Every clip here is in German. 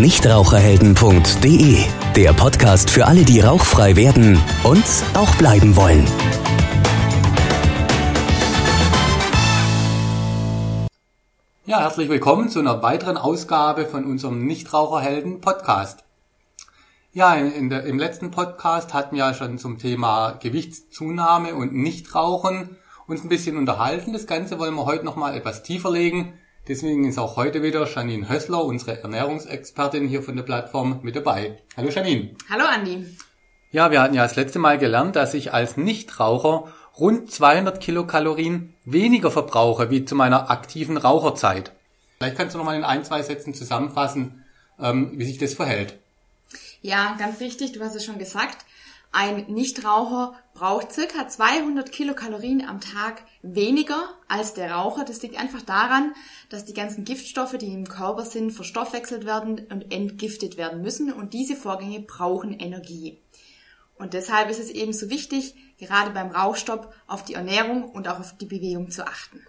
nichtraucherhelden.de, der Podcast für alle, die rauchfrei werden und auch bleiben wollen. Ja, herzlich willkommen zu einer weiteren Ausgabe von unserem Nichtraucherhelden Podcast. Ja, der, im letzten Podcast hatten wir ja schon zum Thema Gewichtszunahme und Nichtrauchen uns ein bisschen unterhalten. Das Ganze wollen wir heute nochmal etwas tiefer legen. Deswegen ist auch heute wieder Janine Hössler, unsere Ernährungsexpertin hier von der Plattform, mit dabei. Hallo Janine. Hallo Andi. Ja, wir hatten ja das letzte Mal gelernt, dass ich als Nichtraucher rund 200 Kilokalorien weniger verbrauche wie zu meiner aktiven Raucherzeit. Vielleicht kannst du noch mal in ein, zwei Sätzen zusammenfassen, ähm, wie sich das verhält. Ja, ganz richtig, du hast es schon gesagt. Ein Nichtraucher braucht circa 200 Kilokalorien am Tag weniger als der Raucher. Das liegt einfach daran, dass die ganzen Giftstoffe, die im Körper sind, verstoffwechselt werden und entgiftet werden müssen und diese Vorgänge brauchen Energie. Und deshalb ist es eben so wichtig, gerade beim Rauchstopp auf die Ernährung und auch auf die Bewegung zu achten.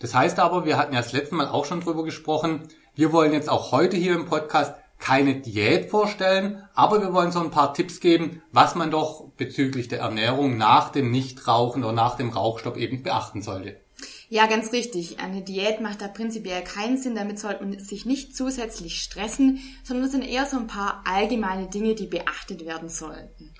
Das heißt aber, wir hatten ja das letzte Mal auch schon drüber gesprochen, wir wollen jetzt auch heute hier im Podcast keine Diät vorstellen, aber wir wollen so ein paar Tipps geben, was man doch bezüglich der Ernährung nach dem Nichtrauchen oder nach dem Rauchstopp eben beachten sollte. Ja, ganz richtig. Eine Diät macht da prinzipiell keinen Sinn. Damit sollte man sich nicht zusätzlich stressen, sondern es sind eher so ein paar allgemeine Dinge, die beachtet werden sollten.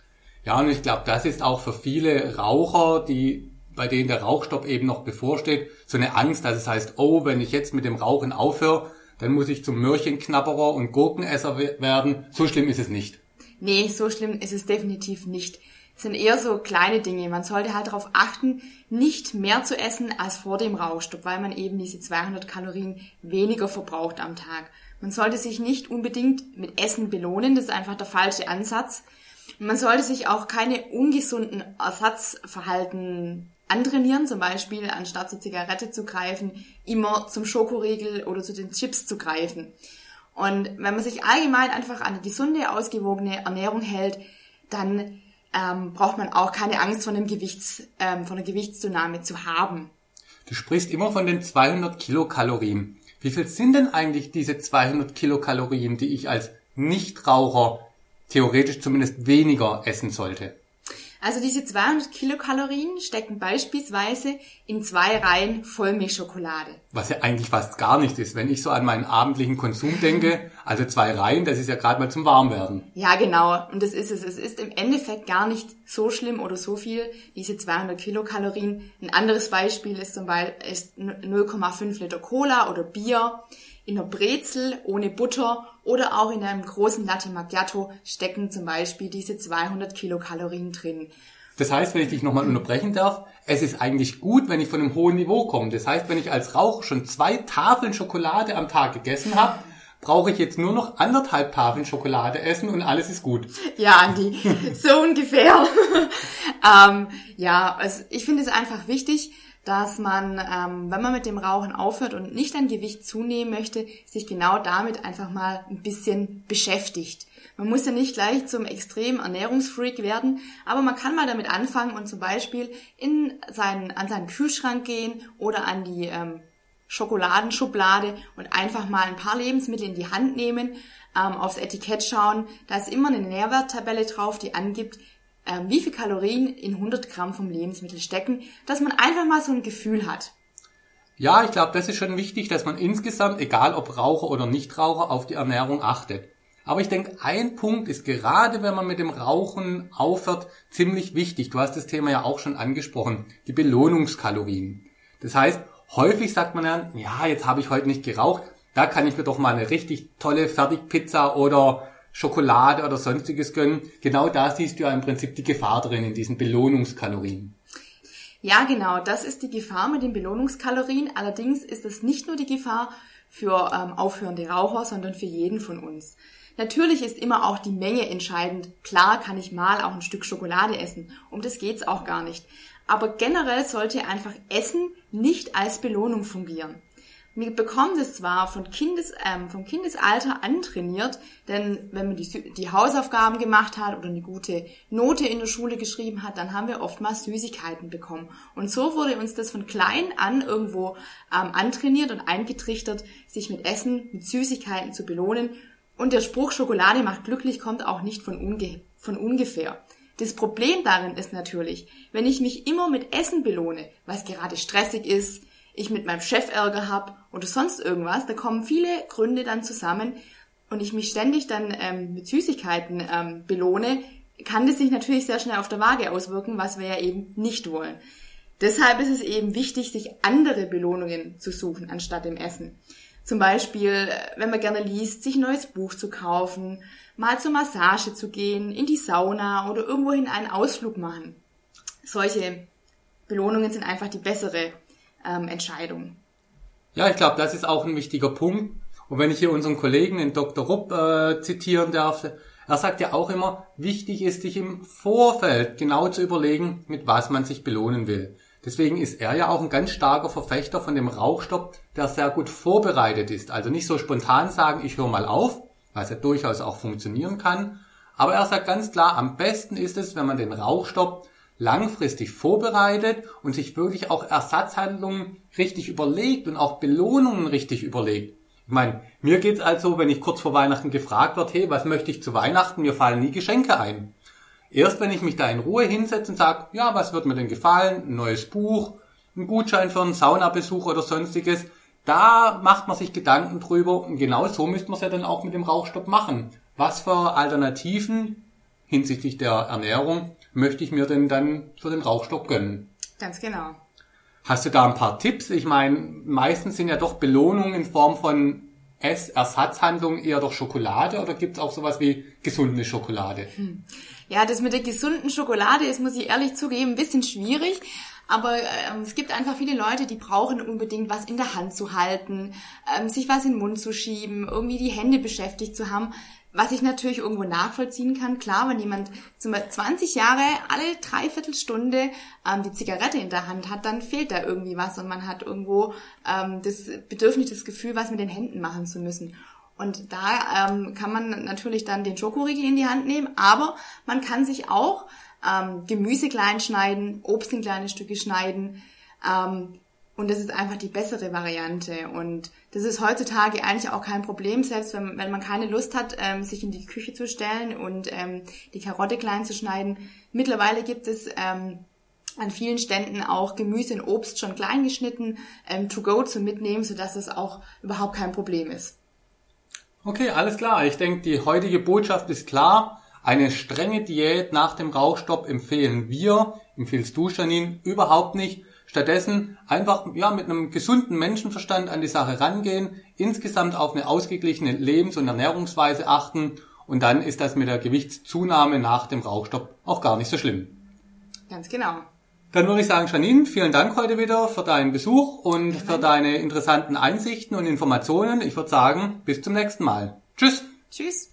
Ja, und ich glaube, das ist auch für viele Raucher, die bei denen der Rauchstopp eben noch bevorsteht, so eine Angst, dass es heißt, oh, wenn ich jetzt mit dem Rauchen aufhöre, dann muss ich zum Mörchenknabberer und Gurkenesser werden. So schlimm ist es nicht. Nee, so schlimm ist es definitiv nicht. Es sind eher so kleine Dinge. Man sollte halt darauf achten, nicht mehr zu essen als vor dem Rauchstopp, weil man eben diese 200 Kalorien weniger verbraucht am Tag. Man sollte sich nicht unbedingt mit Essen belohnen, das ist einfach der falsche Ansatz. Man sollte sich auch keine ungesunden Ersatzverhalten antrainieren, zum Beispiel anstatt zur Zigarette zu greifen, immer zum Schokoriegel oder zu den Chips zu greifen. Und wenn man sich allgemein einfach an eine gesunde, ausgewogene Ernährung hält, dann ähm, braucht man auch keine Angst von, einem Gewichts, ähm, von einer Gewichtszunahme zu haben. Du sprichst immer von den 200 Kilokalorien. Wie viel sind denn eigentlich diese 200 Kilokalorien, die ich als Nichtraucher theoretisch zumindest weniger essen sollte? Also diese 200 Kilokalorien stecken beispielsweise in zwei Reihen Vollmilchschokolade. Was ja eigentlich fast gar nichts ist, wenn ich so an meinen abendlichen Konsum denke. Also zwei Reihen, das ist ja gerade mal zum Warmwerden. Ja, genau. Und das ist es. Es ist im Endeffekt gar nicht so schlimm oder so viel, diese 200 Kilokalorien. Ein anderes Beispiel ist zum Beispiel 0,5 Liter Cola oder Bier in einer Brezel ohne Butter oder auch in einem großen Latte Macchiato stecken zum Beispiel diese 200 Kilokalorien drin. Das heißt, wenn ich dich nochmal unterbrechen darf, es ist eigentlich gut, wenn ich von einem hohen Niveau komme. Das heißt, wenn ich als Raucher schon zwei Tafeln Schokolade am Tag gegessen habe, brauche ich jetzt nur noch anderthalb Tafeln Schokolade essen und alles ist gut. Ja, Andi, so ungefähr. ähm, ja, also ich finde es einfach wichtig, dass man, ähm, wenn man mit dem Rauchen aufhört und nicht an Gewicht zunehmen möchte, sich genau damit einfach mal ein bisschen beschäftigt. Man muss ja nicht gleich zum extremen Ernährungsfreak werden, aber man kann mal damit anfangen und zum Beispiel in seinen, an seinen Kühlschrank gehen oder an die ähm, Schokoladenschublade und einfach mal ein paar Lebensmittel in die Hand nehmen, ähm, aufs Etikett schauen. Da ist immer eine Nährwerttabelle drauf, die angibt, ähm, wie viel Kalorien in 100 Gramm vom Lebensmittel stecken, dass man einfach mal so ein Gefühl hat. Ja, ich glaube, das ist schon wichtig, dass man insgesamt, egal ob Raucher oder Nichtraucher, auf die Ernährung achtet. Aber ich denke, ein Punkt ist gerade, wenn man mit dem Rauchen aufhört, ziemlich wichtig. Du hast das Thema ja auch schon angesprochen, die Belohnungskalorien. Das heißt, häufig sagt man dann, ja, jetzt habe ich heute nicht geraucht, da kann ich mir doch mal eine richtig tolle Fertigpizza oder Schokolade oder sonstiges gönnen. Genau da siehst du ja im Prinzip die Gefahr drin in diesen Belohnungskalorien. Ja, genau, das ist die Gefahr mit den Belohnungskalorien. Allerdings ist es nicht nur die Gefahr für ähm, aufhörende Raucher, sondern für jeden von uns. Natürlich ist immer auch die Menge entscheidend. Klar kann ich mal auch ein Stück Schokolade essen. Um das geht's auch gar nicht. Aber generell sollte einfach Essen nicht als Belohnung fungieren. Wir bekommen das zwar von Kindes, ähm, vom Kindesalter antrainiert, denn wenn man die, die Hausaufgaben gemacht hat oder eine gute Note in der Schule geschrieben hat, dann haben wir oftmals Süßigkeiten bekommen. Und so wurde uns das von klein an irgendwo ähm, antrainiert und eingetrichtert, sich mit Essen, mit Süßigkeiten zu belohnen. Und der Spruch Schokolade macht glücklich kommt auch nicht von, unge von ungefähr. Das Problem darin ist natürlich, wenn ich mich immer mit Essen belohne, was gerade stressig ist, ich mit meinem Chef Ärger habe oder sonst irgendwas, da kommen viele Gründe dann zusammen und ich mich ständig dann ähm, mit Süßigkeiten ähm, belohne, kann das sich natürlich sehr schnell auf der Waage auswirken, was wir ja eben nicht wollen. Deshalb ist es eben wichtig, sich andere Belohnungen zu suchen anstatt dem Essen. Zum Beispiel, wenn man gerne liest, sich ein neues Buch zu kaufen, mal zur Massage zu gehen, in die Sauna oder irgendwohin einen Ausflug machen. Solche Belohnungen sind einfach die bessere ähm, Entscheidung. Ja, ich glaube, das ist auch ein wichtiger Punkt. Und wenn ich hier unseren Kollegen, den Dr. Rupp, äh, zitieren darf, er sagt ja auch immer, wichtig ist, sich im Vorfeld genau zu überlegen, mit was man sich belohnen will. Deswegen ist er ja auch ein ganz starker Verfechter von dem Rauchstopp, der sehr gut vorbereitet ist. Also nicht so spontan sagen, ich höre mal auf, was ja durchaus auch funktionieren kann. Aber er sagt ganz klar, am besten ist es, wenn man den Rauchstopp langfristig vorbereitet und sich wirklich auch Ersatzhandlungen richtig überlegt und auch Belohnungen richtig überlegt. Ich meine, mir geht's also, wenn ich kurz vor Weihnachten gefragt wird, hey, was möchte ich zu Weihnachten, mir fallen nie Geschenke ein. Erst wenn ich mich da in Ruhe hinsetze und sage, ja, was wird mir denn gefallen? Ein neues Buch, ein Gutschein für einen Saunabesuch oder sonstiges. Da macht man sich Gedanken drüber und genau so müsste man es ja dann auch mit dem Rauchstopp machen. Was für Alternativen hinsichtlich der Ernährung möchte ich mir denn dann für den Rauchstopp gönnen? Ganz genau. Hast du da ein paar Tipps? Ich meine, meistens sind ja doch Belohnungen in Form von Essersatzhandlungen eher doch Schokolade oder gibt es auch sowas wie gesunde Schokolade? Hm. Ja, das mit der gesunden Schokolade ist, muss ich ehrlich zugeben, ein bisschen schwierig. Aber ähm, es gibt einfach viele Leute, die brauchen unbedingt was in der Hand zu halten, ähm, sich was in den Mund zu schieben, irgendwie die Hände beschäftigt zu haben. Was ich natürlich irgendwo nachvollziehen kann, klar, wenn jemand zum 20 Jahre alle Dreiviertelstunde ähm, die Zigarette in der Hand hat, dann fehlt da irgendwie was und man hat irgendwo ähm, das Bedürfnis, das Gefühl, was mit den Händen machen zu müssen. Und da ähm, kann man natürlich dann den Schokoriegel in die Hand nehmen, aber man kann sich auch ähm, Gemüse klein schneiden, Obst in kleine Stücke schneiden. Ähm, und das ist einfach die bessere Variante. Und das ist heutzutage eigentlich auch kein Problem, selbst wenn, wenn man keine Lust hat, ähm, sich in die Küche zu stellen und ähm, die Karotte klein zu schneiden. Mittlerweile gibt es ähm, an vielen Ständen auch Gemüse und Obst schon klein geschnitten, ähm, to go zu mitnehmen, sodass das auch überhaupt kein Problem ist. Okay, alles klar. Ich denke, die heutige Botschaft ist klar. Eine strenge Diät nach dem Rauchstopp empfehlen wir, empfiehlst du, Janine, überhaupt nicht. Stattdessen einfach ja mit einem gesunden Menschenverstand an die Sache rangehen, insgesamt auf eine ausgeglichene Lebens- und Ernährungsweise achten und dann ist das mit der Gewichtszunahme nach dem Rauchstopp auch gar nicht so schlimm. Ganz genau. Dann würde ich sagen, Janine, vielen Dank heute wieder für deinen Besuch und für deine interessanten Einsichten und Informationen. Ich würde sagen, bis zum nächsten Mal. Tschüss. Tschüss.